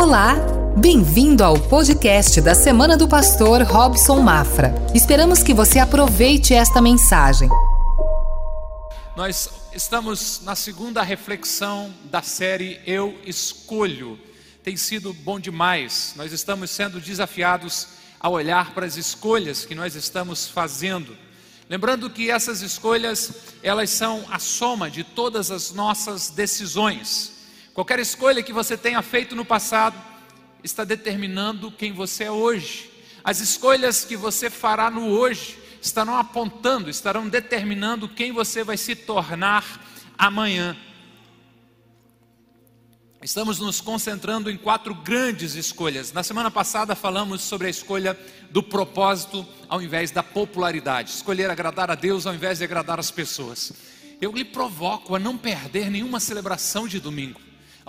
Olá, bem-vindo ao podcast da Semana do Pastor Robson Mafra. Esperamos que você aproveite esta mensagem. Nós estamos na segunda reflexão da série Eu Escolho. Tem sido bom demais. Nós estamos sendo desafiados a olhar para as escolhas que nós estamos fazendo. Lembrando que essas escolhas, elas são a soma de todas as nossas decisões. Qualquer escolha que você tenha feito no passado está determinando quem você é hoje. As escolhas que você fará no hoje estarão apontando, estarão determinando quem você vai se tornar amanhã. Estamos nos concentrando em quatro grandes escolhas. Na semana passada falamos sobre a escolha do propósito ao invés da popularidade, escolher agradar a Deus ao invés de agradar as pessoas. Eu lhe provoco a não perder nenhuma celebração de domingo,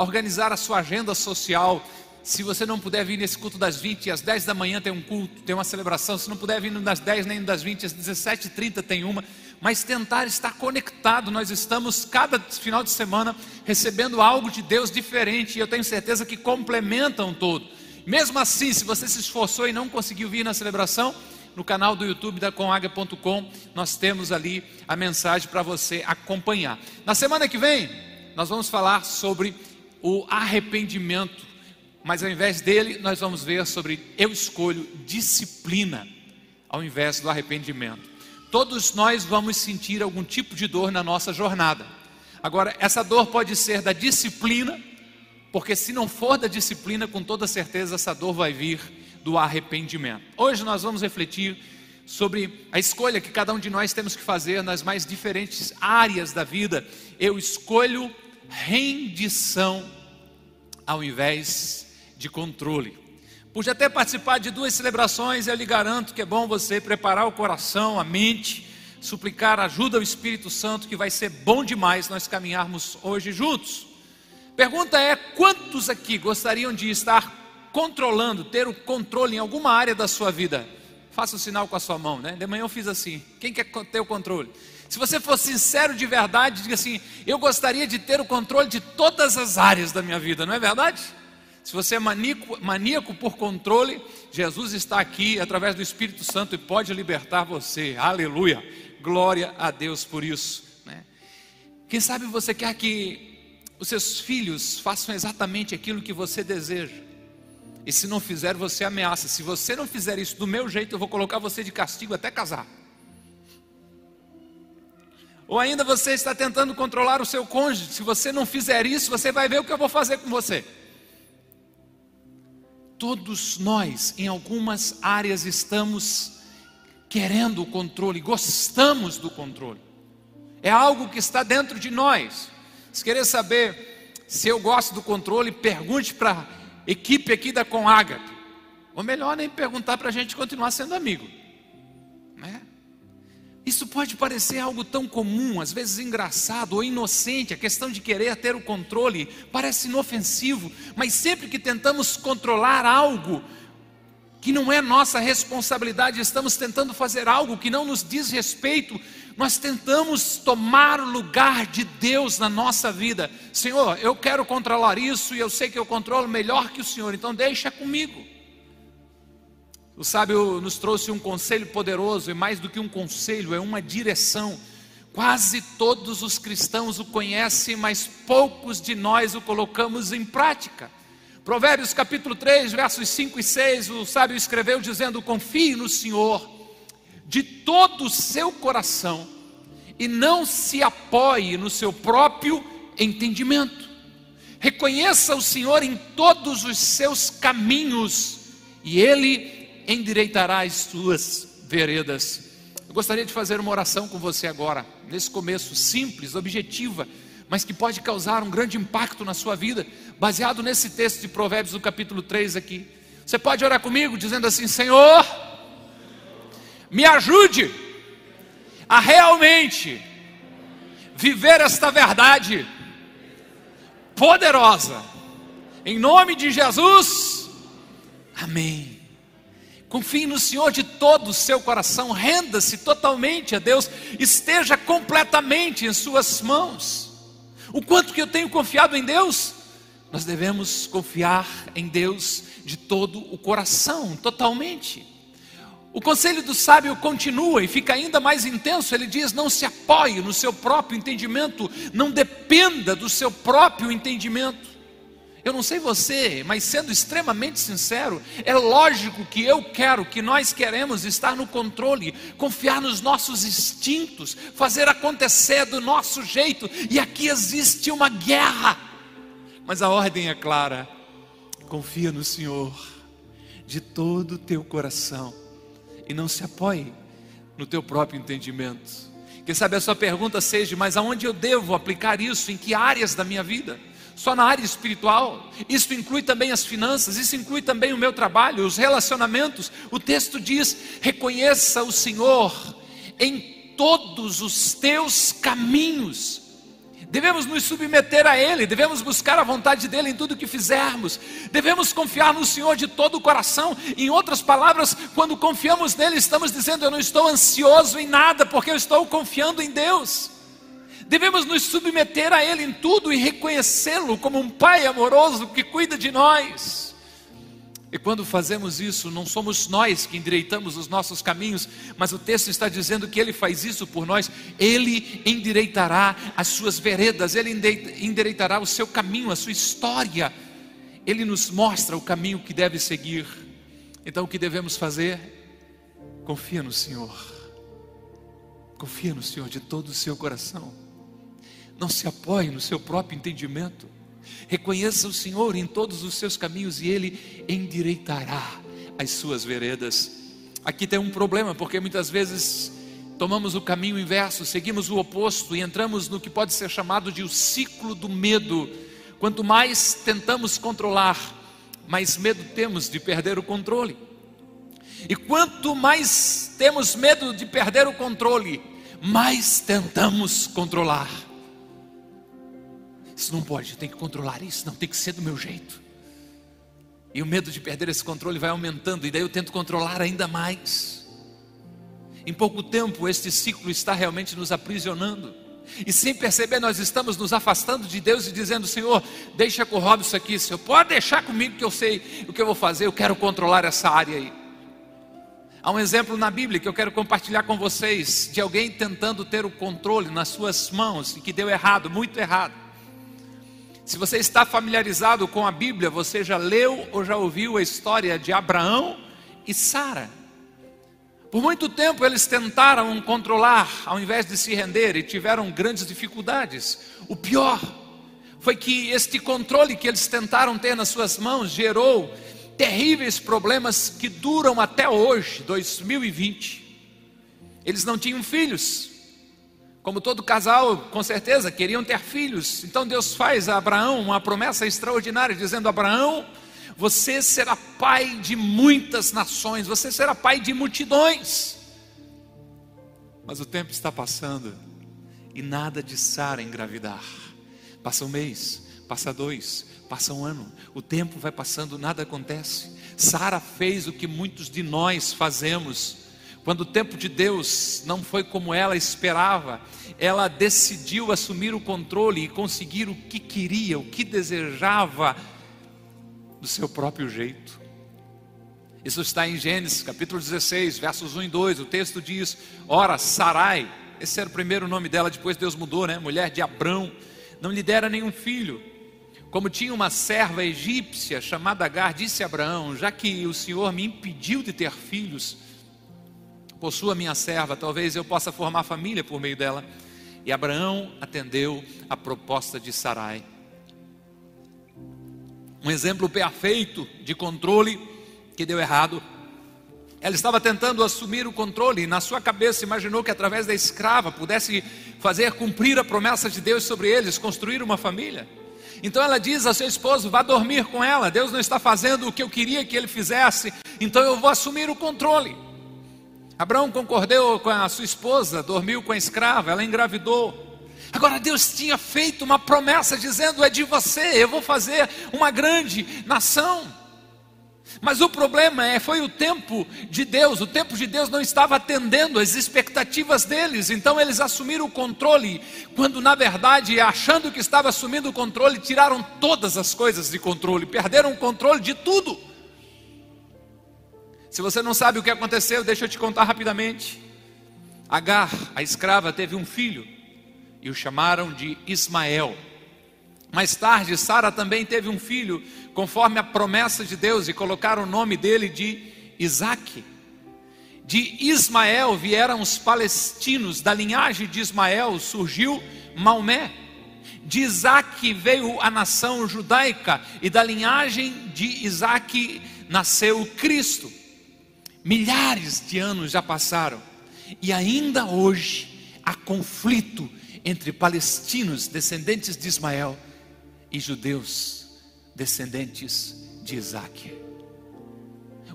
organizar a sua agenda social. Se você não puder vir nesse culto das 20, às 10 da manhã tem um culto, tem uma celebração. Se não puder vir das 10 nem das 20, às 17h30 tem uma mas tentar estar conectado. Nós estamos cada final de semana recebendo algo de Deus diferente e eu tenho certeza que complementam todo. Mesmo assim, se você se esforçou e não conseguiu vir na celebração, no canal do YouTube da comaga.com, nós temos ali a mensagem para você acompanhar. Na semana que vem, nós vamos falar sobre o arrependimento, mas ao invés dele, nós vamos ver sobre eu escolho disciplina ao invés do arrependimento. Todos nós vamos sentir algum tipo de dor na nossa jornada. Agora, essa dor pode ser da disciplina, porque se não for da disciplina, com toda certeza essa dor vai vir do arrependimento. Hoje nós vamos refletir sobre a escolha que cada um de nós temos que fazer nas mais diferentes áreas da vida. Eu escolho rendição ao invés de controle. Pude até participar de duas celebrações, eu lhe garanto que é bom você preparar o coração, a mente, suplicar ajuda ao Espírito Santo, que vai ser bom demais nós caminharmos hoje juntos. Pergunta é: quantos aqui gostariam de estar controlando, ter o controle em alguma área da sua vida? Faça o um sinal com a sua mão, né? De manhã eu fiz assim. Quem quer ter o controle? Se você for sincero de verdade, diga assim: eu gostaria de ter o controle de todas as áreas da minha vida, não é verdade? Se você é maníaco, maníaco por controle, Jesus está aqui através do Espírito Santo e pode libertar você. Aleluia. Glória a Deus por isso. Né? Quem sabe você quer que os seus filhos façam exatamente aquilo que você deseja. E se não fizer, você ameaça. Se você não fizer isso do meu jeito, eu vou colocar você de castigo até casar. Ou ainda você está tentando controlar o seu cônjuge. Se você não fizer isso, você vai ver o que eu vou fazer com você. Todos nós, em algumas áreas, estamos querendo o controle, gostamos do controle. É algo que está dentro de nós. Se querer saber se eu gosto do controle, pergunte para a equipe aqui da Conaga. Ou melhor, nem perguntar para a gente continuar sendo amigo. Né? Isso pode parecer algo tão comum, às vezes engraçado ou inocente, a questão de querer ter o controle parece inofensivo, mas sempre que tentamos controlar algo que não é nossa responsabilidade, estamos tentando fazer algo que não nos diz respeito, nós tentamos tomar o lugar de Deus na nossa vida. Senhor, eu quero controlar isso e eu sei que eu controlo melhor que o Senhor, então deixa comigo. O sábio nos trouxe um conselho poderoso, e mais do que um conselho, é uma direção. Quase todos os cristãos o conhecem, mas poucos de nós o colocamos em prática. Provérbios capítulo 3, versos 5 e 6, o sábio escreveu dizendo: Confie no Senhor de todo o seu coração e não se apoie no seu próprio entendimento. Reconheça o Senhor em todos os seus caminhos e Ele endireitará as suas veredas. Eu gostaria de fazer uma oração com você agora, nesse começo simples, objetiva, mas que pode causar um grande impacto na sua vida, baseado nesse texto de Provérbios do capítulo 3 aqui. Você pode orar comigo dizendo assim: Senhor, me ajude a realmente viver esta verdade poderosa, em nome de Jesus, amém. Confie no Senhor de todo o seu coração, renda-se totalmente a Deus, esteja completamente em Suas mãos. O quanto que eu tenho confiado em Deus? Nós devemos confiar em Deus de todo o coração, totalmente. O conselho do sábio continua e fica ainda mais intenso. Ele diz: não se apoie no seu próprio entendimento, não dependa do seu próprio entendimento. Eu não sei você, mas sendo extremamente sincero, é lógico que eu quero, que nós queremos estar no controle, confiar nos nossos instintos, fazer acontecer do nosso jeito, e aqui existe uma guerra. Mas a ordem é clara: confia no Senhor de todo o teu coração e não se apoie no teu próprio entendimento. Quem sabe a sua pergunta seja: mas aonde eu devo aplicar isso? Em que áreas da minha vida? Só na área espiritual, isso inclui também as finanças, isso inclui também o meu trabalho, os relacionamentos. O texto diz: reconheça o Senhor em todos os teus caminhos. Devemos nos submeter a Ele, devemos buscar a vontade dEle em tudo que fizermos, devemos confiar no Senhor de todo o coração. Em outras palavras, quando confiamos nele, estamos dizendo: Eu não estou ansioso em nada, porque eu estou confiando em Deus. Devemos nos submeter a Ele em tudo e reconhecê-lo como um Pai amoroso que cuida de nós. E quando fazemos isso, não somos nós que endireitamos os nossos caminhos, mas o texto está dizendo que Ele faz isso por nós, Ele endireitará as suas veredas, Ele endireitará o seu caminho, a sua história, Ele nos mostra o caminho que deve seguir. Então o que devemos fazer? Confia no Senhor, confia no Senhor de todo o seu coração. Não se apoie no seu próprio entendimento. Reconheça o Senhor em todos os seus caminhos e Ele endireitará as suas veredas. Aqui tem um problema, porque muitas vezes tomamos o caminho inverso, seguimos o oposto e entramos no que pode ser chamado de o ciclo do medo. Quanto mais tentamos controlar, mais medo temos de perder o controle. E quanto mais temos medo de perder o controle, mais tentamos controlar. Isso não pode, eu tenho que controlar isso, não tem que ser do meu jeito. E o medo de perder esse controle vai aumentando, e daí eu tento controlar ainda mais. Em pouco tempo, este ciclo está realmente nos aprisionando. E sem perceber, nós estamos nos afastando de Deus e dizendo: Senhor, deixa com o Robson aqui, Senhor, pode deixar comigo que eu sei o que eu vou fazer, eu quero controlar essa área aí. Há um exemplo na Bíblia que eu quero compartilhar com vocês de alguém tentando ter o controle nas suas mãos e que deu errado, muito errado. Se você está familiarizado com a Bíblia, você já leu ou já ouviu a história de Abraão e Sara. Por muito tempo eles tentaram controlar, ao invés de se render, e tiveram grandes dificuldades. O pior foi que este controle que eles tentaram ter nas suas mãos gerou terríveis problemas que duram até hoje, 2020. Eles não tinham filhos, como todo casal, com certeza, queriam ter filhos. Então Deus faz a Abraão uma promessa extraordinária, dizendo: Abraão, você será pai de muitas nações, você será pai de multidões. Mas o tempo está passando e nada de Sara engravidar. Passa um mês, passa dois, passa um ano, o tempo vai passando, nada acontece. Sara fez o que muitos de nós fazemos quando o tempo de Deus não foi como ela esperava, ela decidiu assumir o controle e conseguir o que queria, o que desejava, do seu próprio jeito. Isso está em Gênesis capítulo 16, versos 1 e 2. O texto diz: Ora, Sarai, esse era o primeiro nome dela, depois Deus mudou, né? Mulher de Abrão, não lhe dera nenhum filho. Como tinha uma serva egípcia chamada Agar, disse Abraão: Já que o Senhor me impediu de ter filhos, possua minha serva, talvez eu possa formar família por meio dela. E Abraão atendeu a proposta de Sarai. Um exemplo perfeito de controle que deu errado. Ela estava tentando assumir o controle e na sua cabeça imaginou que através da escrava pudesse fazer cumprir a promessa de Deus sobre eles, construir uma família. Então ela diz a seu esposo: vá dormir com ela. Deus não está fazendo o que eu queria que ele fizesse, então eu vou assumir o controle. Abraão concordou com a sua esposa, dormiu com a escrava, ela engravidou. Agora Deus tinha feito uma promessa dizendo: é de você, eu vou fazer uma grande nação. Mas o problema é, foi o tempo de Deus, o tempo de Deus não estava atendendo as expectativas deles, então eles assumiram o controle, quando na verdade, achando que estava assumindo o controle, tiraram todas as coisas de controle, perderam o controle de tudo. Se você não sabe o que aconteceu, deixa eu te contar rapidamente. Agar, a escrava, teve um filho e o chamaram de Ismael. Mais tarde, Sara também teve um filho, conforme a promessa de Deus, e colocaram o nome dele de Isaque. De Ismael vieram os palestinos, da linhagem de Ismael surgiu Maomé. De Isaque veio a nação judaica, e da linhagem de Isaque nasceu Cristo. Milhares de anos já passaram, e ainda hoje há conflito entre palestinos, descendentes de Ismael, e judeus, descendentes de Isaac.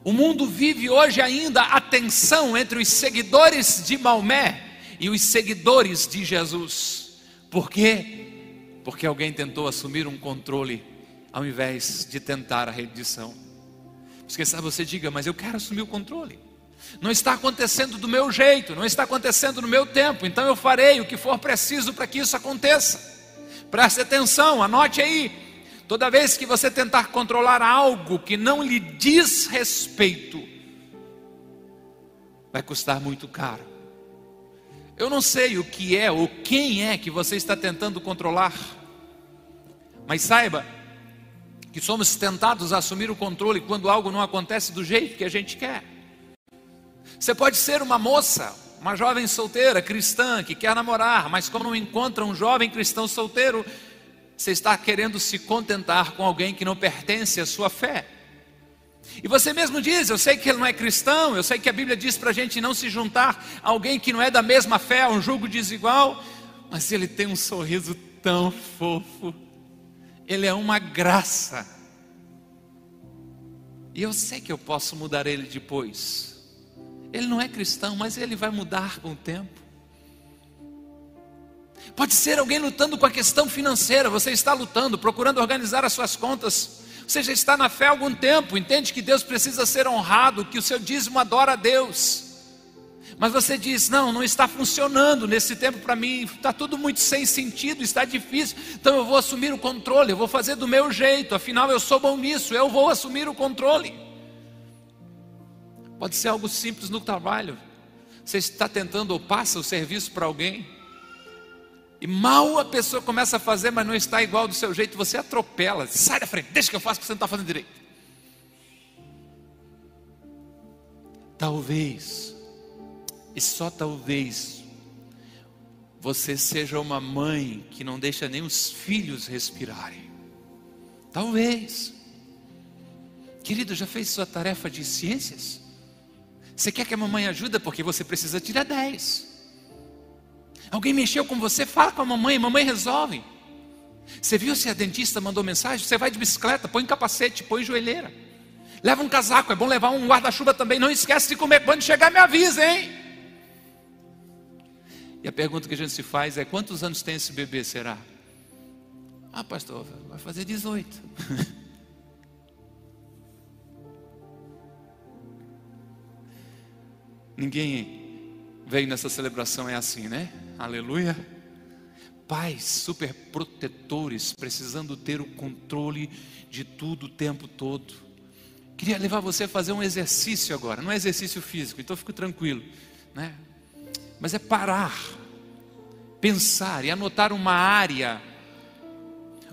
O mundo vive hoje ainda a tensão entre os seguidores de Maomé e os seguidores de Jesus. Por quê? Porque alguém tentou assumir um controle ao invés de tentar a rendição. Porque sabe, você diga, mas eu quero assumir o controle. Não está acontecendo do meu jeito, não está acontecendo no meu tempo, então eu farei o que for preciso para que isso aconteça. Preste atenção, anote aí. Toda vez que você tentar controlar algo que não lhe diz respeito, vai custar muito caro. Eu não sei o que é ou quem é que você está tentando controlar, mas saiba que somos tentados a assumir o controle quando algo não acontece do jeito que a gente quer. Você pode ser uma moça, uma jovem solteira, cristã, que quer namorar, mas como não encontra um jovem cristão solteiro, você está querendo se contentar com alguém que não pertence à sua fé. E você mesmo diz: Eu sei que ele não é cristão, eu sei que a Bíblia diz para a gente não se juntar a alguém que não é da mesma fé, a um julgo desigual, mas ele tem um sorriso tão fofo, ele é uma graça. E eu sei que eu posso mudar ele depois. Ele não é cristão, mas ele vai mudar com o tempo. Pode ser alguém lutando com a questão financeira, você está lutando, procurando organizar as suas contas. Você já está na fé há algum tempo, entende que Deus precisa ser honrado, que o seu dízimo adora a Deus. Mas você diz: não, não está funcionando nesse tempo para mim, está tudo muito sem sentido, está difícil, então eu vou assumir o controle, eu vou fazer do meu jeito, afinal eu sou bom nisso, eu vou assumir o controle. Pode ser algo simples no trabalho. Você está tentando ou passa o serviço para alguém. E mal a pessoa começa a fazer, mas não está igual do seu jeito, você atropela. Sai da frente, deixa que eu faça, porque você não está fazendo direito. Talvez, e só talvez, você seja uma mãe que não deixa nem os filhos respirarem. Talvez. Querido, já fez sua tarefa de ciências? Você quer que a mamãe ajude porque você precisa tirar 10. Alguém mexeu com você, fala com a mamãe, a mamãe resolve. Você viu se a dentista mandou mensagem? Você vai de bicicleta, põe capacete, põe joelheira. Leva um casaco, é bom levar um guarda-chuva também. Não esquece de comer. Quando chegar, me avisa, hein? E a pergunta que a gente se faz é: quantos anos tem esse bebê, será? Ah, pastor, vai fazer 18. Ninguém veio nessa celebração é assim, né? Aleluia. Pais super protetores, precisando ter o controle de tudo o tempo todo. Queria levar você a fazer um exercício agora, não é exercício físico, então fico tranquilo, né? Mas é parar, pensar e anotar uma área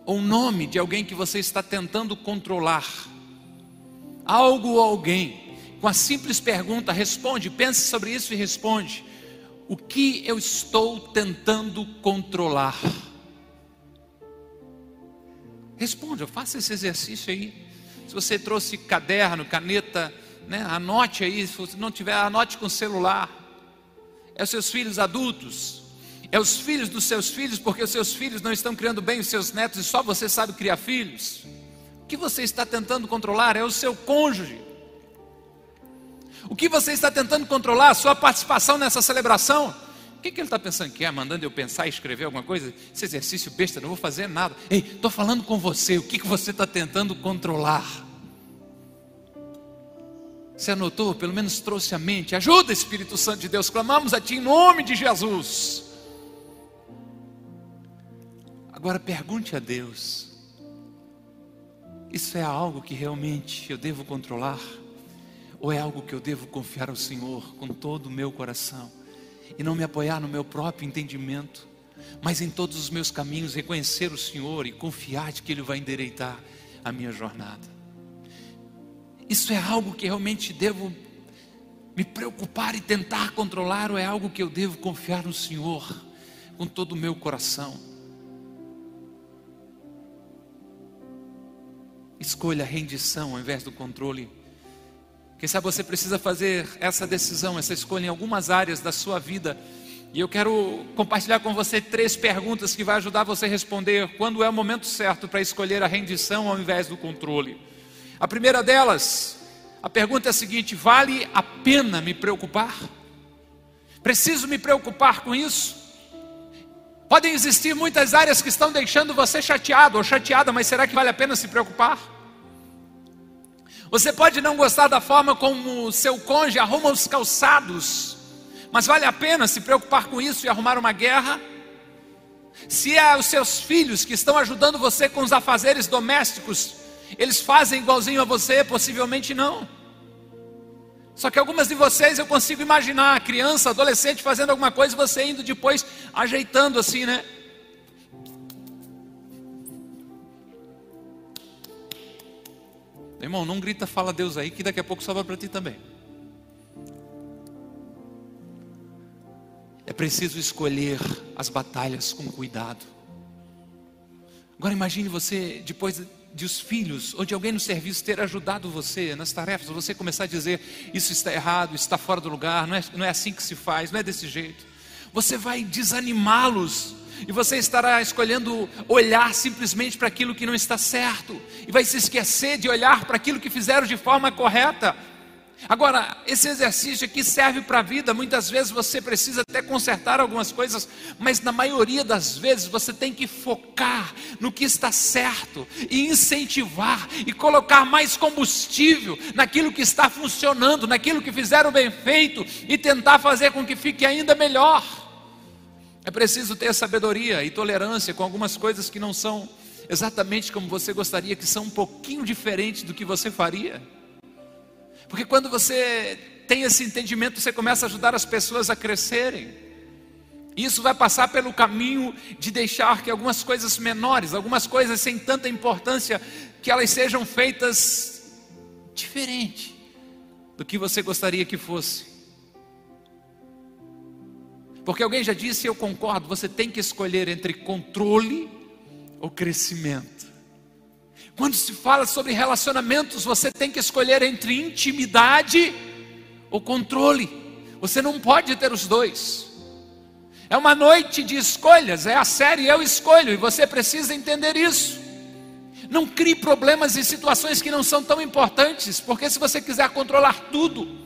ou nome de alguém que você está tentando controlar, algo ou alguém com a simples pergunta, responde, pense sobre isso e responde: o que eu estou tentando controlar? Responde, faça esse exercício aí. Se você trouxe caderno, caneta, né, anote aí. Se não tiver, anote com celular. É os seus filhos adultos, é os filhos dos seus filhos, porque os seus filhos não estão criando bem os seus netos e só você sabe criar filhos. O que você está tentando controlar é o seu cônjuge. O que você está tentando controlar? A sua participação nessa celebração? O que, que ele está pensando que é? Mandando eu pensar e escrever alguma coisa? Esse exercício besta, não vou fazer nada. Ei, estou falando com você. O que, que você está tentando controlar? Você anotou? Pelo menos trouxe a mente. Ajuda, Espírito Santo de Deus. Clamamos a Ti em nome de Jesus. Agora pergunte a Deus: Isso é algo que realmente eu devo controlar? Ou é algo que eu devo confiar ao Senhor com todo o meu coração? E não me apoiar no meu próprio entendimento, mas em todos os meus caminhos reconhecer o Senhor e confiar de que Ele vai endireitar a minha jornada. Isso é algo que realmente devo me preocupar e tentar controlar, ou é algo que eu devo confiar no Senhor com todo o meu coração? Escolha a rendição ao invés do controle. Quem sabe você precisa fazer essa decisão, essa escolha em algumas áreas da sua vida. E eu quero compartilhar com você três perguntas que vai ajudar você a responder quando é o momento certo para escolher a rendição ao invés do controle. A primeira delas, a pergunta é a seguinte: vale a pena me preocupar? Preciso me preocupar com isso? Podem existir muitas áreas que estão deixando você chateado ou chateada, mas será que vale a pena se preocupar? Você pode não gostar da forma como o seu cônjuge arruma os calçados, mas vale a pena se preocupar com isso e arrumar uma guerra? Se é os seus filhos que estão ajudando você com os afazeres domésticos, eles fazem igualzinho a você? Possivelmente não. Só que algumas de vocês eu consigo imaginar, criança, adolescente fazendo alguma coisa e você indo depois ajeitando assim, né? Irmão, não grita fala Deus aí, que daqui a pouco sobra para ti também. É preciso escolher as batalhas com cuidado. Agora imagine você, depois de os filhos ou de alguém no serviço ter ajudado você nas tarefas, você começar a dizer: Isso está errado, está fora do lugar, não é, não é assim que se faz, não é desse jeito. Você vai desanimá-los e você estará escolhendo olhar simplesmente para aquilo que não está certo, e vai se esquecer de olhar para aquilo que fizeram de forma correta. Agora, esse exercício aqui serve para a vida. Muitas vezes você precisa até consertar algumas coisas, mas na maioria das vezes você tem que focar no que está certo e incentivar e colocar mais combustível naquilo que está funcionando, naquilo que fizeram bem feito e tentar fazer com que fique ainda melhor. É preciso ter sabedoria e tolerância com algumas coisas que não são exatamente como você gostaria, que são um pouquinho diferentes do que você faria. Porque quando você tem esse entendimento, você começa a ajudar as pessoas a crescerem. Isso vai passar pelo caminho de deixar que algumas coisas menores, algumas coisas sem tanta importância, que elas sejam feitas diferente do que você gostaria que fosse. Porque alguém já disse, eu concordo, você tem que escolher entre controle ou crescimento. Quando se fala sobre relacionamentos, você tem que escolher entre intimidade ou controle. Você não pode ter os dois. É uma noite de escolhas, é a série Eu Escolho, e você precisa entender isso. Não crie problemas e situações que não são tão importantes, porque se você quiser controlar tudo,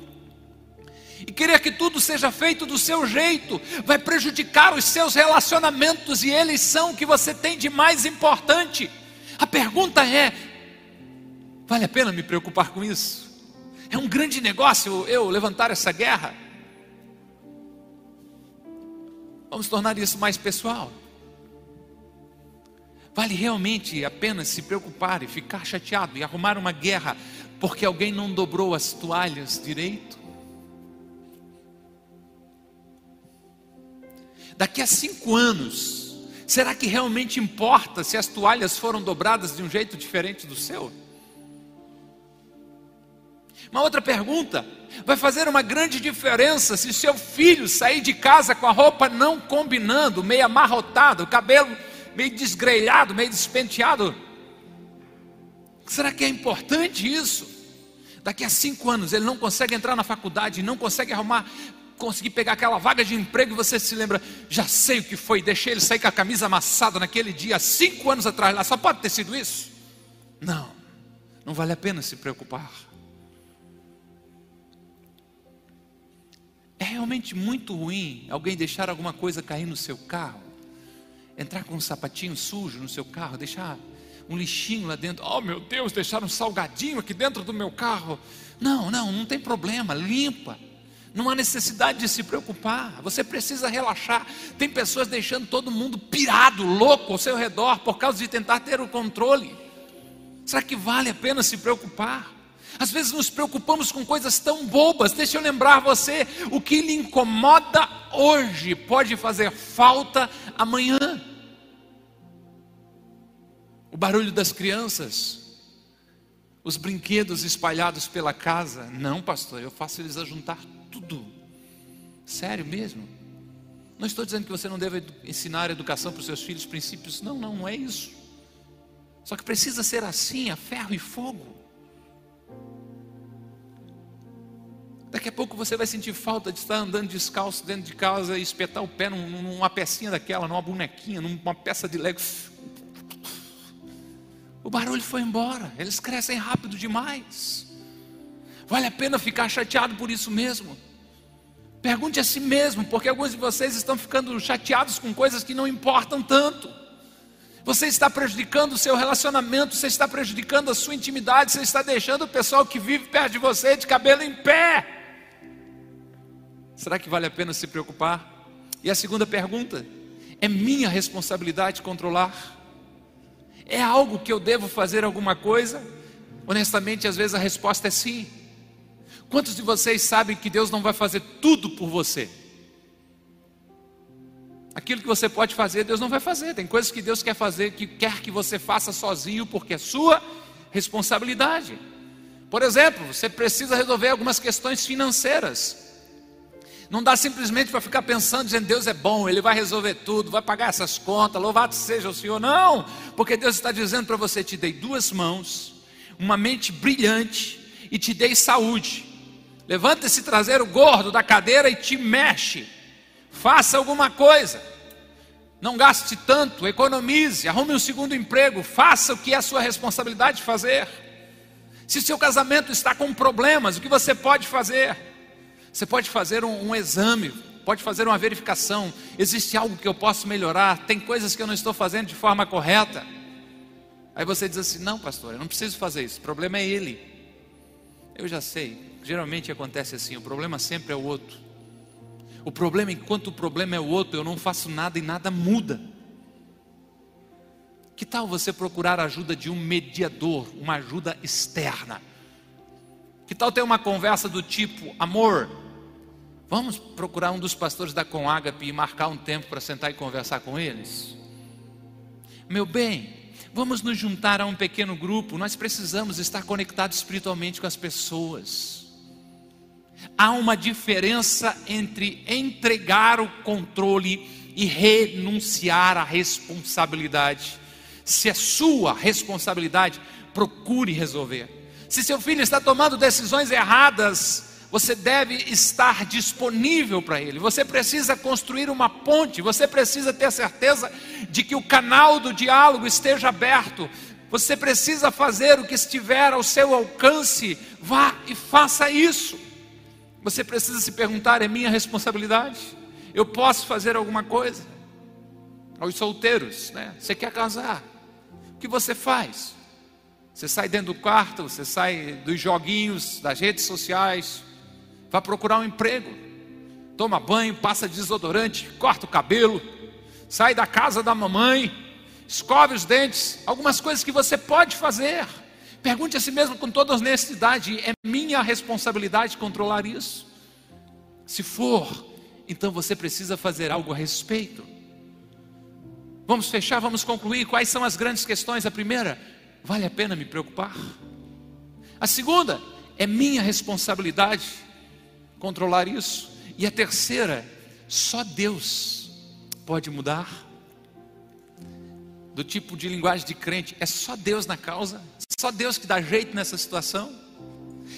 e querer que tudo seja feito do seu jeito, vai prejudicar os seus relacionamentos e eles são o que você tem de mais importante. A pergunta é: vale a pena me preocupar com isso? É um grande negócio eu levantar essa guerra? Vamos tornar isso mais pessoal. Vale realmente a pena se preocupar e ficar chateado e arrumar uma guerra porque alguém não dobrou as toalhas direito? daqui a cinco anos, será que realmente importa se as toalhas foram dobradas de um jeito diferente do seu? Uma outra pergunta: vai fazer uma grande diferença se seu filho sair de casa com a roupa não combinando, meio amarrotado, o cabelo meio desgrelhado, meio despenteado? Será que é importante isso? Daqui a cinco anos ele não consegue entrar na faculdade, não consegue arrumar conseguir pegar aquela vaga de emprego e você se lembra, já sei o que foi, deixei ele sair com a camisa amassada naquele dia, cinco anos atrás lá, só pode ter sido isso? Não, não vale a pena se preocupar. É realmente muito ruim alguém deixar alguma coisa cair no seu carro, entrar com um sapatinho sujo no seu carro, deixar um lixinho lá dentro. Oh meu Deus, deixaram um salgadinho aqui dentro do meu carro. Não, não, não tem problema, limpa. Não há necessidade de se preocupar. Você precisa relaxar. Tem pessoas deixando todo mundo pirado, louco ao seu redor por causa de tentar ter o controle. Será que vale a pena se preocupar? Às vezes nos preocupamos com coisas tão bobas. Deixa eu lembrar você: o que lhe incomoda hoje pode fazer falta amanhã. O barulho das crianças, os brinquedos espalhados pela casa. Não, pastor, eu faço eles ajuntar tudo. Sério mesmo? Não estou dizendo que você não deve ensinar educação para os seus filhos, princípios. Não, não, não é isso. Só que precisa ser assim, a ferro e fogo. Daqui a pouco você vai sentir falta de estar andando descalço dentro de casa e espetar o pé numa pecinha daquela, numa bonequinha, numa peça de lego. O barulho foi embora, eles crescem rápido demais. Vale a pena ficar chateado por isso mesmo? Pergunte a si mesmo, porque alguns de vocês estão ficando chateados com coisas que não importam tanto. Você está prejudicando o seu relacionamento, você está prejudicando a sua intimidade, você está deixando o pessoal que vive perto de você de cabelo em pé. Será que vale a pena se preocupar? E a segunda pergunta: é minha responsabilidade controlar? É algo que eu devo fazer alguma coisa? Honestamente, às vezes a resposta é sim. Quantos de vocês sabem que Deus não vai fazer tudo por você? Aquilo que você pode fazer, Deus não vai fazer. Tem coisas que Deus quer fazer, que quer que você faça sozinho, porque é sua responsabilidade. Por exemplo, você precisa resolver algumas questões financeiras. Não dá simplesmente para ficar pensando, dizendo Deus é bom, Ele vai resolver tudo, vai pagar essas contas, louvado seja o Senhor. Não, porque Deus está dizendo para você: te dei duas mãos, uma mente brilhante e te dei saúde. Levanta esse traseiro gordo da cadeira e te mexe. Faça alguma coisa. Não gaste tanto, economize, arrume um segundo emprego, faça o que é a sua responsabilidade fazer. Se seu casamento está com problemas, o que você pode fazer? Você pode fazer um, um exame, pode fazer uma verificação. Existe algo que eu posso melhorar? Tem coisas que eu não estou fazendo de forma correta? Aí você diz assim: não, pastor, eu não preciso fazer isso. O problema é ele. Eu já sei. Geralmente acontece assim: o problema sempre é o outro. O problema, enquanto o problema é o outro, eu não faço nada e nada muda. Que tal você procurar a ajuda de um mediador, uma ajuda externa? Que tal ter uma conversa do tipo: amor, Vamos procurar um dos pastores da Conágape e marcar um tempo para sentar e conversar com eles? Meu bem, vamos nos juntar a um pequeno grupo, nós precisamos estar conectados espiritualmente com as pessoas. Há uma diferença entre entregar o controle e renunciar à responsabilidade. Se é sua responsabilidade, procure resolver. Se seu filho está tomando decisões erradas, você deve estar disponível para ele. Você precisa construir uma ponte, você precisa ter certeza de que o canal do diálogo esteja aberto. Você precisa fazer o que estiver ao seu alcance. Vá e faça isso. Você precisa se perguntar: é minha responsabilidade? Eu posso fazer alguma coisa? Aos solteiros, né? Você quer casar? O que você faz? Você sai dentro do quarto, você sai dos joguinhos, das redes sociais, vai procurar um emprego, toma banho, passa desodorante, corta o cabelo, sai da casa da mamãe, escove os dentes, algumas coisas que você pode fazer. Pergunte a si mesmo com toda honestidade: é minha responsabilidade controlar isso? Se for, então você precisa fazer algo a respeito. Vamos fechar, vamos concluir. Quais são as grandes questões? A primeira, vale a pena me preocupar? A segunda, é minha responsabilidade controlar isso. E a terceira, só Deus pode mudar. Do tipo de linguagem de crente, é só Deus na causa, só Deus que dá jeito nessa situação.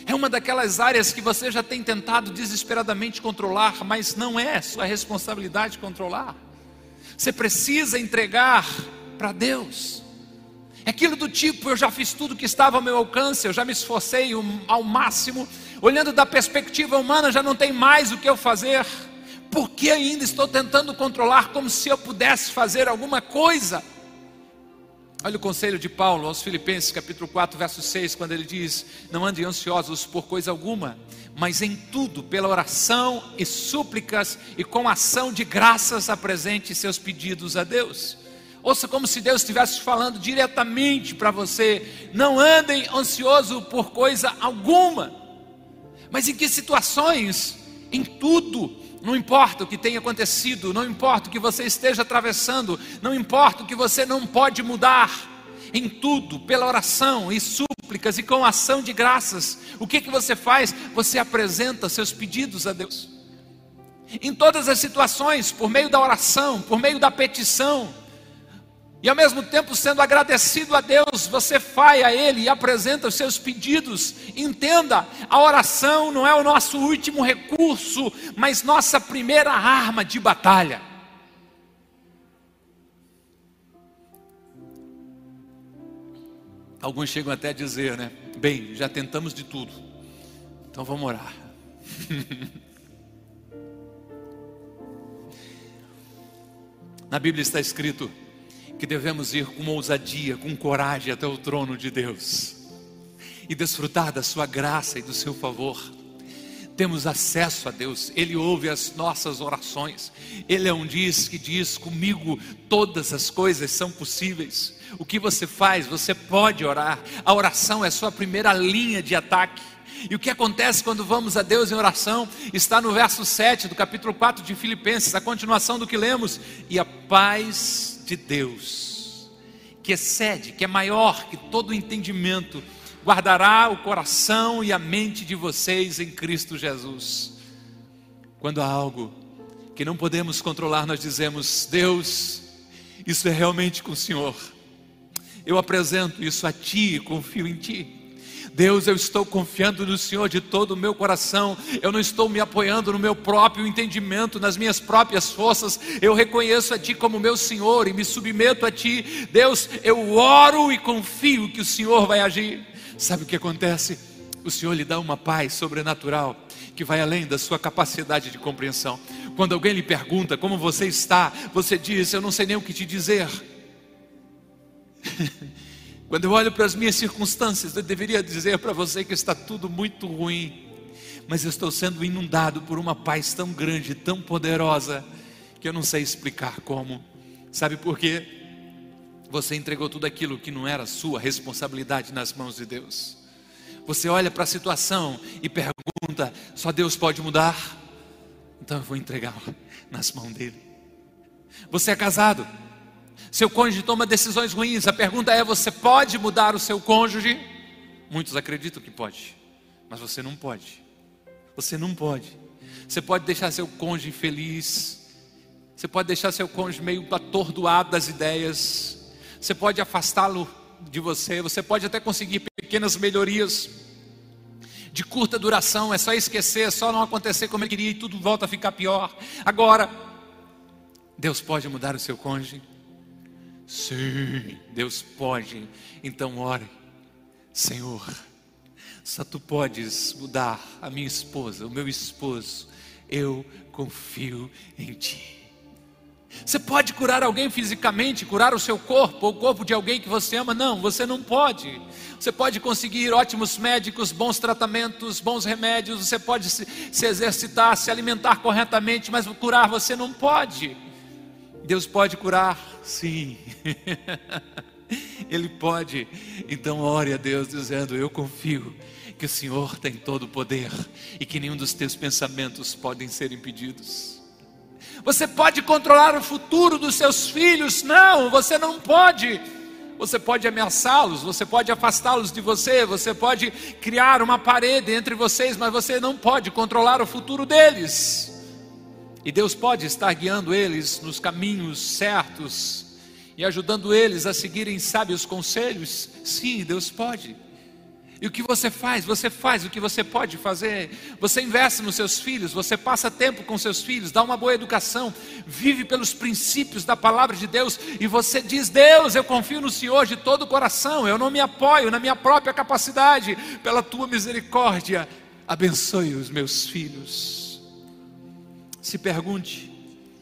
É uma daquelas áreas que você já tem tentado desesperadamente controlar, mas não é sua responsabilidade controlar. Você precisa entregar para Deus. É aquilo do tipo, eu já fiz tudo que estava ao meu alcance, eu já me esforcei ao máximo, olhando da perspectiva humana, já não tem mais o que eu fazer. Por que ainda estou tentando controlar como se eu pudesse fazer alguma coisa? Olha o conselho de Paulo aos Filipenses, capítulo 4, verso 6, quando ele diz: Não andem ansiosos por coisa alguma, mas em tudo, pela oração e súplicas e com ação de graças, apresente seus pedidos a Deus. Ouça como se Deus estivesse falando diretamente para você: Não andem ansiosos por coisa alguma, mas em que situações? Em tudo, não importa o que tenha acontecido, não importa o que você esteja atravessando, não importa o que você não pode mudar, em tudo, pela oração e súplicas e com ação de graças, o que, que você faz? Você apresenta seus pedidos a Deus. Em todas as situações, por meio da oração, por meio da petição, e ao mesmo tempo sendo agradecido a Deus, você vai a Ele e apresenta os seus pedidos. Entenda, a oração não é o nosso último recurso, mas nossa primeira arma de batalha. Alguns chegam até a dizer, né? Bem, já tentamos de tudo, então vamos orar. Na Bíblia está escrito: que devemos ir com ousadia, com coragem até o trono de Deus e desfrutar da Sua graça e do Seu favor. Temos acesso a Deus, Ele ouve as nossas orações, Ele é um diz que diz comigo: todas as coisas são possíveis. O que você faz? Você pode orar, a oração é a sua primeira linha de ataque. E o que acontece quando vamos a Deus em oração está no verso 7 do capítulo 4 de Filipenses, a continuação do que lemos. E a paz de Deus, que excede, que é maior que todo entendimento, guardará o coração e a mente de vocês em Cristo Jesus. Quando há algo que não podemos controlar, nós dizemos: Deus, isso é realmente com o Senhor. Eu apresento isso a Ti e confio em Ti. Deus, eu estou confiando no Senhor de todo o meu coração, eu não estou me apoiando no meu próprio entendimento, nas minhas próprias forças, eu reconheço a Ti como meu Senhor e me submeto a Ti. Deus, eu oro e confio que o Senhor vai agir. Sabe o que acontece? O Senhor lhe dá uma paz sobrenatural que vai além da sua capacidade de compreensão. Quando alguém lhe pergunta como você está, você diz: Eu não sei nem o que te dizer. Quando eu olho para as minhas circunstâncias, eu deveria dizer para você que está tudo muito ruim, mas eu estou sendo inundado por uma paz tão grande, tão poderosa, que eu não sei explicar como. Sabe por quê? Você entregou tudo aquilo que não era sua responsabilidade nas mãos de Deus. Você olha para a situação e pergunta: só Deus pode mudar? Então eu vou entregar nas mãos dele. Você é casado? Seu cônjuge toma decisões ruins. A pergunta é: você pode mudar o seu cônjuge? Muitos acreditam que pode, mas você não pode. Você não pode. Você pode deixar seu cônjuge infeliz. Você pode deixar seu cônjuge meio atordoado das ideias. Você pode afastá-lo de você. Você pode até conseguir pequenas melhorias de curta duração. É só esquecer, é só não acontecer como ele queria e tudo volta a ficar pior. Agora, Deus pode mudar o seu cônjuge. Sim, Deus pode. Então ore, Senhor. Só tu podes mudar a minha esposa, o meu esposo. Eu confio em ti. Você pode curar alguém fisicamente, curar o seu corpo, ou o corpo de alguém que você ama? Não, você não pode. Você pode conseguir ótimos médicos, bons tratamentos, bons remédios, você pode se, se exercitar, se alimentar corretamente, mas curar você não pode. Deus pode curar? Sim. Ele pode. Então ore a Deus dizendo: Eu confio que o Senhor tem todo o poder e que nenhum dos teus pensamentos podem ser impedidos. Você pode controlar o futuro dos seus filhos? Não, você não pode. Você pode ameaçá-los, você pode afastá-los de você, você pode criar uma parede entre vocês, mas você não pode controlar o futuro deles. E Deus pode estar guiando eles nos caminhos certos e ajudando eles a seguirem sábios conselhos. Sim, Deus pode. E o que você faz? Você faz o que você pode fazer. Você investe nos seus filhos, você passa tempo com seus filhos, dá uma boa educação, vive pelos princípios da palavra de Deus e você diz: Deus, eu confio no Senhor de todo o coração, eu não me apoio na minha própria capacidade, pela tua misericórdia, abençoe os meus filhos. Se pergunte: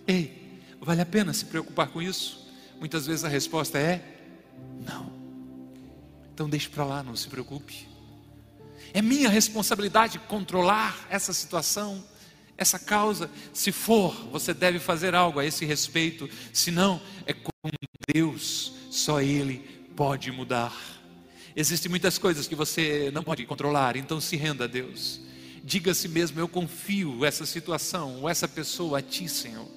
ei, vale a pena se preocupar com isso? Muitas vezes a resposta é Não. Então deixe para lá, não se preocupe. É minha responsabilidade controlar essa situação, essa causa. Se for, você deve fazer algo a esse respeito. Se não, é com Deus, só Ele pode mudar. Existem muitas coisas que você não pode controlar, então se renda a Deus. Diga a si mesmo: Eu confio essa situação ou essa pessoa a Ti, Senhor.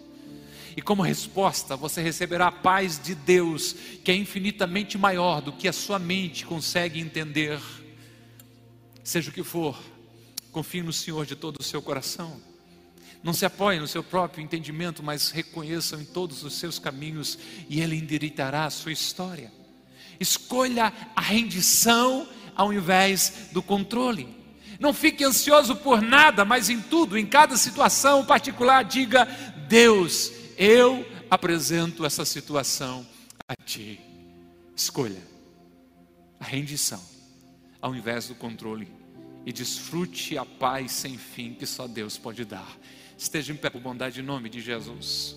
E como resposta, você receberá a paz de Deus, que é infinitamente maior do que a sua mente consegue entender. Seja o que for, confie no Senhor de todo o seu coração. Não se apoie no seu próprio entendimento, mas reconheça em todos os seus caminhos e Ele endireitará a sua história. Escolha a rendição ao invés do controle. Não fique ansioso por nada, mas em tudo, em cada situação particular, diga: Deus, eu apresento essa situação a Ti. Escolha a rendição ao invés do controle e desfrute a paz sem fim que só Deus pode dar. Esteja em pé por bondade em nome de Jesus.